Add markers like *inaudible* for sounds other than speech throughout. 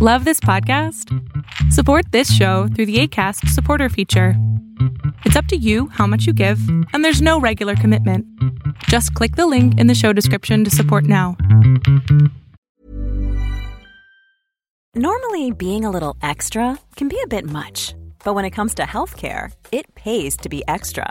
Love this podcast? Support this show through the ACAST supporter feature. It's up to you how much you give, and there's no regular commitment. Just click the link in the show description to support now. Normally, being a little extra can be a bit much, but when it comes to healthcare, it pays to be extra.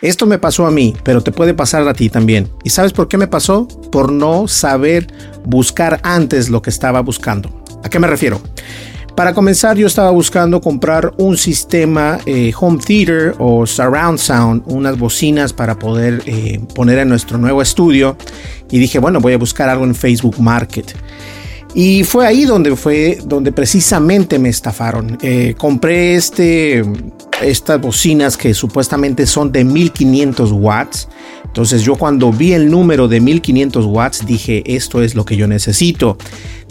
Esto me pasó a mí, pero te puede pasar a ti también. ¿Y sabes por qué me pasó? Por no saber buscar antes lo que estaba buscando. ¿A qué me refiero? Para comenzar, yo estaba buscando comprar un sistema eh, home theater o surround sound, unas bocinas para poder eh, poner en nuestro nuevo estudio. Y dije, bueno, voy a buscar algo en Facebook Market. Y fue ahí donde fue donde precisamente me estafaron. Eh, compré este, estas bocinas que supuestamente son de 1500 watts. Entonces yo cuando vi el número de 1500 watts dije esto es lo que yo necesito.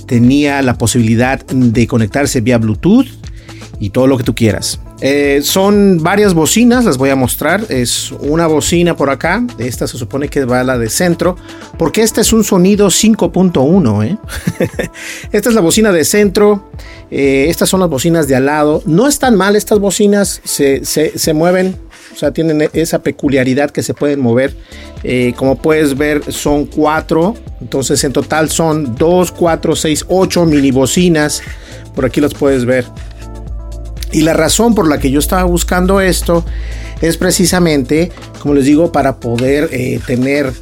Tenía la posibilidad de conectarse vía Bluetooth y todo lo que tú quieras. Eh, son varias bocinas, las voy a mostrar. Es una bocina por acá. Esta se supone que va a la de centro. Porque este es un sonido 5.1. ¿eh? *laughs* Esta es la bocina de centro. Eh, estas son las bocinas de al lado. No están mal estas bocinas. Se, se, mueven. O sea, tienen esa peculiaridad que se pueden mover. como puedes ver, son cuatro. Entonces, en total son 2, 4, 6, 8 mini bocinas. Por aquí las puedes ver. Y la razón por la que yo estaba buscando esto es precisamente, como les digo, para poder eh, tener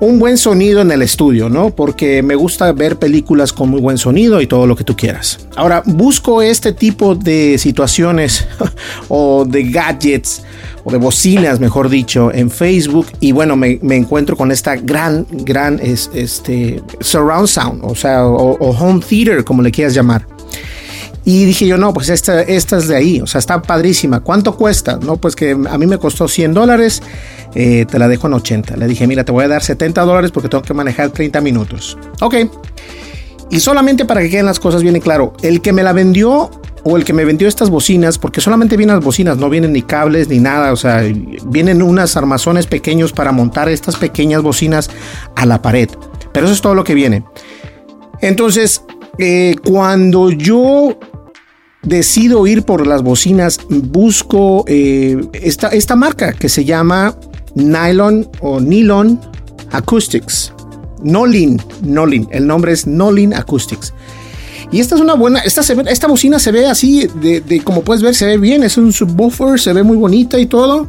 un buen sonido en el estudio, ¿no? Porque me gusta ver películas con muy buen sonido y todo lo que tú quieras. Ahora, busco este tipo de situaciones *laughs* o de gadgets o de bocinas, mejor dicho, en Facebook y bueno, me, encuentro con esta gran, gran, este, surround sound, o sea, o home theater, como le quieras llamar. Y dije yo, no, pues esta, esta es de ahí, o sea, está padrísima. ¿Cuánto cuesta? No, pues que a mí me costó 100 dólares, eh, te la dejo en 80. Le dije, mira, te voy a dar 70 dólares porque tengo que manejar 30 minutos. Ok. Y solamente para que queden las cosas bien claro, el que me la vendió o el que me vendió estas bocinas, porque solamente vienen las bocinas, no vienen ni cables ni nada, o sea, vienen unas armazones pequeños para montar estas pequeñas bocinas a la pared. Pero eso es todo lo que viene. Entonces, eh, cuando yo decido ir por las bocinas, busco eh, esta, marca que se llama Nylon o Nylon Acoustics. Nolin, Nolin, el nombre es Nolin Acoustics. Y esta es una buena, esta, esta bocina se ve así, de, como puedes ver, se ve bien, es un subwoofer, se ve muy bonita y todo,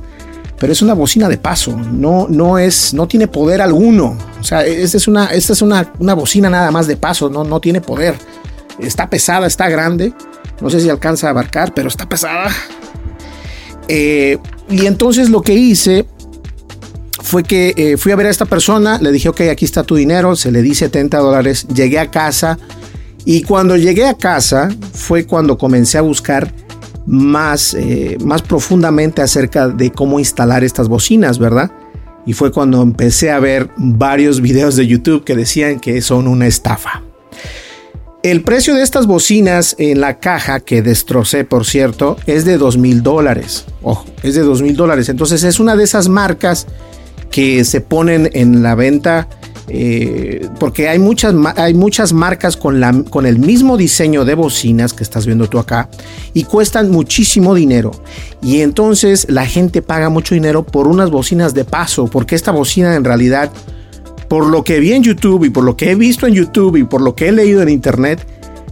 pero es una bocina de paso, no, no es, no tiene poder alguno. O sea, esta es una, esta es una, una bocina nada más de paso, no, no tiene poder. Está pesada, está grande no sé si alcanza a abarcar, pero está pesada. Eh, y entonces lo que hice fue que eh, fui a ver a esta persona, le dije, ok, aquí está tu dinero, se le di 70 dólares, llegué a casa y cuando llegué a casa fue cuando comencé a buscar más, eh, más profundamente acerca de cómo instalar estas bocinas, ¿verdad? Y fue cuando empecé a ver varios videos de YouTube que decían que son una estafa. El precio de estas bocinas en la caja, que destrocé por cierto, es de dos mil dólares. Ojo, es de dos mil dólares. Entonces es una de esas marcas que se ponen en la venta eh, porque hay muchas, hay muchas marcas con, la, con el mismo diseño de bocinas que estás viendo tú acá y cuestan muchísimo dinero. Y entonces la gente paga mucho dinero por unas bocinas de paso, porque esta bocina en realidad por lo que vi en YouTube y por lo que he visto en YouTube y por lo que he leído en Internet,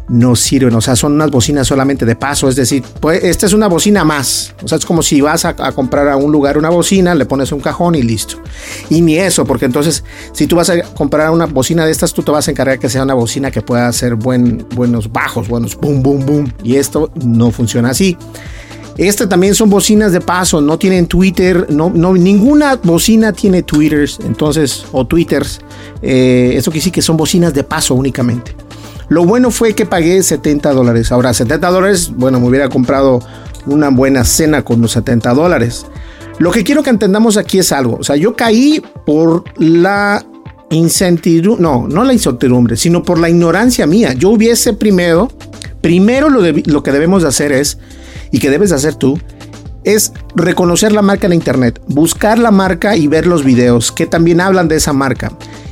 no sirven, o sea, son unas bocinas solamente de paso, es decir, pues esta es una bocina más, o sea, es como si vas a, comprar a un lugar una bocina, le pones un cajón y listo. Y ni eso, porque entonces, si tú vas a comprar una bocina de estas, tú te vas a encargar que sea una bocina que pueda hacer buen, buenos bajos, buenos boom, boom, boom, y esto no funciona así. Esta también son bocinas de paso, no tienen Twitter, no, no, ninguna bocina tiene Twitters, entonces, o Twitters. Eh, eso quiere decir que son bocinas de paso únicamente. Lo bueno fue que pagué 70 dólares. Ahora, 70 dólares, bueno, me hubiera comprado una buena cena con los 70 dólares. Lo que quiero que entendamos aquí es algo. O sea, yo caí por la incertidumbre, no, no la incertidumbre, sino por la ignorancia mía. Yo hubiese primero, primero lo, lo que debemos de hacer es, y que debes de hacer tú, es reconocer la marca en internet, buscar la marca y ver los videos que también hablan de esa marca.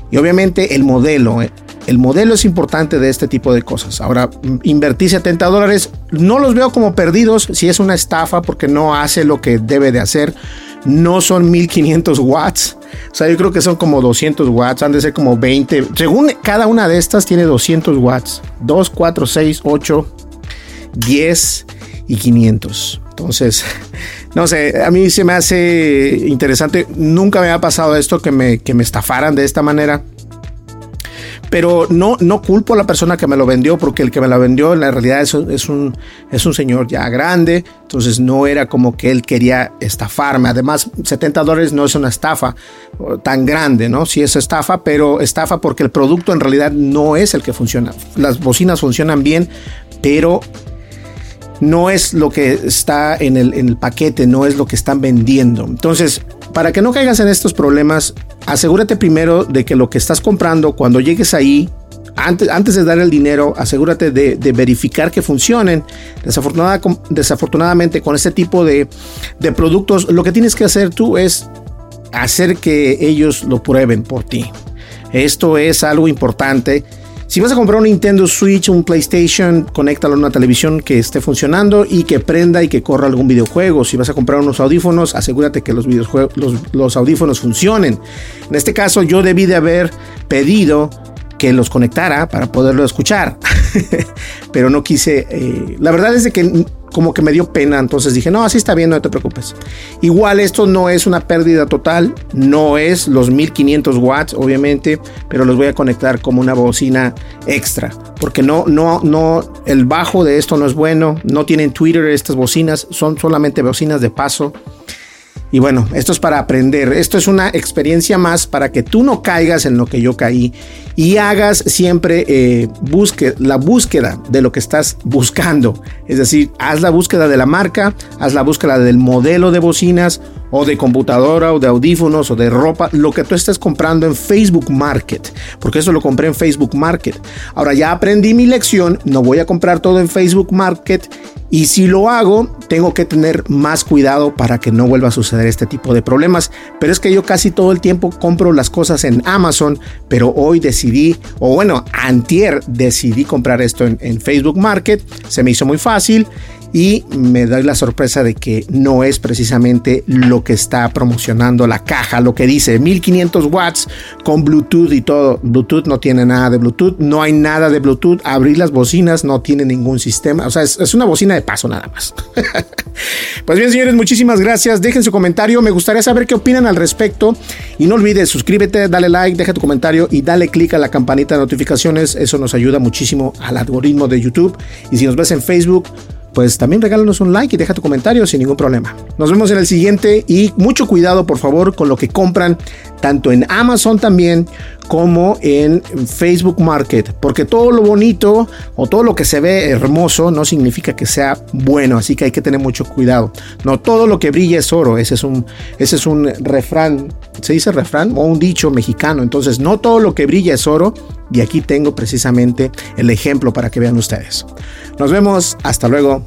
Y obviamente el modelo, eh, el modelo es importante de este tipo de cosas. Ahora, invertí 70 dólares, no los veo como perdidos si es una estafa porque no hace lo que debe de hacer. No son 1500 watts. O sea, yo creo que son como 200 watts. Han de ser como 20. Según cada una de estas tiene 200 watts. 2, 4, 6, 8, 10 y 500. Entonces, no sé, a mí se me hace interesante. Nunca me ha pasado esto que me, que me estafaran de esta manera pero no, no culpo a la persona que me lo vendió, porque el que me lo vendió en la realidad es, es, un, es un señor ya grande, entonces no era como que él quería estafarme. Además, 70 dólares no es una estafa tan grande, ¿no? Sí es estafa, pero estafa porque el producto en realidad no es el que funciona. Las bocinas funcionan bien, pero no es lo que está en el, en el paquete, no es lo que están vendiendo. Entonces, para que no caigas en estos problemas, asegúrate primero de que lo que estás comprando, cuando llegues ahí, antes, antes de dar el dinero, asegúrate de, verificar que funcionen. desafortunadamente, con este tipo de, de productos, lo que tienes que hacer tú es hacer que ellos lo prueben por ti. Esto es algo importante si vas a comprar un Nintendo Switch, un PlayStation, conéctalo a una televisión que esté funcionando y que prenda y que corra algún videojuego. Si vas a comprar unos audífonos, asegúrate que los, videojuegos, los, audífonos funcionen. En este caso, yo debí de haber pedido que los conectara para poderlo escuchar. *laughs* Pero no quise. Eh, la verdad es de que como que me dio pena, entonces dije, no, así está bien, no te preocupes. Igual esto no es una pérdida total, no es los 1500 watts, obviamente, pero los voy a conectar como una bocina extra, porque no, no, no, el bajo de esto no es bueno, no tienen Twitter estas bocinas, son solamente bocinas de paso. Y bueno, esto es para aprender, esto es una experiencia más para que tú no caigas en lo que yo caí y hagas siempre eh, busque, la búsqueda de lo que estás buscando. Es decir, haz la búsqueda de la marca, haz la búsqueda del modelo de bocinas o de computadora o de audífonos o de ropa, lo que tú estés comprando en Facebook Market, porque eso lo compré en Facebook Market. Ahora ya aprendí mi lección, no voy a comprar todo en Facebook Market y si lo hago, tengo que tener más cuidado para que no vuelva a suceder este tipo de problemas. Pero es que yo casi todo el tiempo compro las cosas en Amazon, pero hoy decidí, o bueno, antier decidí comprar esto en, en Facebook Market. Se me hizo muy fácil y me doy la sorpresa de que no es precisamente lo que está promocionando la caja, lo que dice 1500 watts con Bluetooth y todo. Bluetooth no tiene nada de Bluetooth, no hay nada de Bluetooth. Abrir las bocinas no tiene ningún sistema, o sea, es, una bocina de paso nada más. *laughs* pues bien, señores, muchísimas gracias. Dejen su comentario, me gustaría saber qué opinan al respecto y no olvides suscríbete, dale like, deja tu comentario y dale click a la campanita de notificaciones, eso nos ayuda muchísimo al algoritmo de YouTube y si nos ves en Facebook pues también regálanos un like y deja tu comentario sin ningún problema. Nos vemos en el siguiente y mucho cuidado por favor con lo que compran tanto en Amazon también como en Facebook Market, porque todo lo bonito o todo lo que se ve hermoso no significa que sea bueno, así que hay que tener mucho cuidado. No todo lo que brilla es oro, ese es un, ese es un refrán, se dice refrán o un dicho mexicano, entonces no todo lo que brilla es oro y aquí tengo precisamente el ejemplo para que vean ustedes. Nos vemos, hasta luego,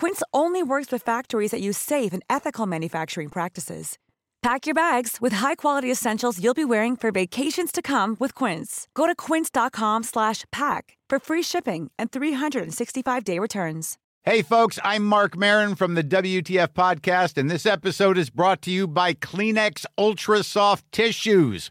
Quince only works with factories that use safe and ethical manufacturing practices. Pack your bags with high-quality essentials you'll be wearing for vacations to come with Quince. Go to quince.com/pack for free shipping and 365-day returns. Hey folks, I'm Mark Marin from the WTF podcast and this episode is brought to you by Kleenex Ultra Soft Tissues,